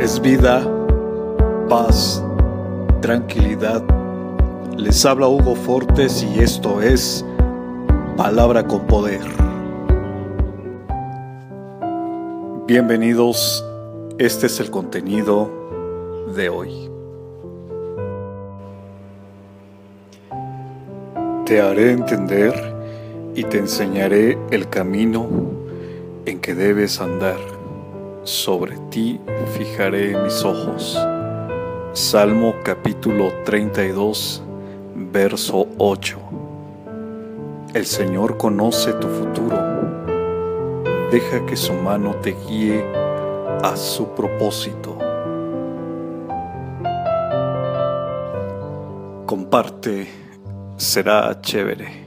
es vida, paz, tranquilidad. Les habla Hugo Fortes y esto es Palabra con Poder. Bienvenidos, este es el contenido de hoy. Te haré entender y te enseñaré el camino en que debes andar sobre ti fijaré mis ojos. Salmo capítulo 32, verso 8. El Señor conoce tu futuro. Deja que su mano te guíe a su propósito. Comparte, será chévere.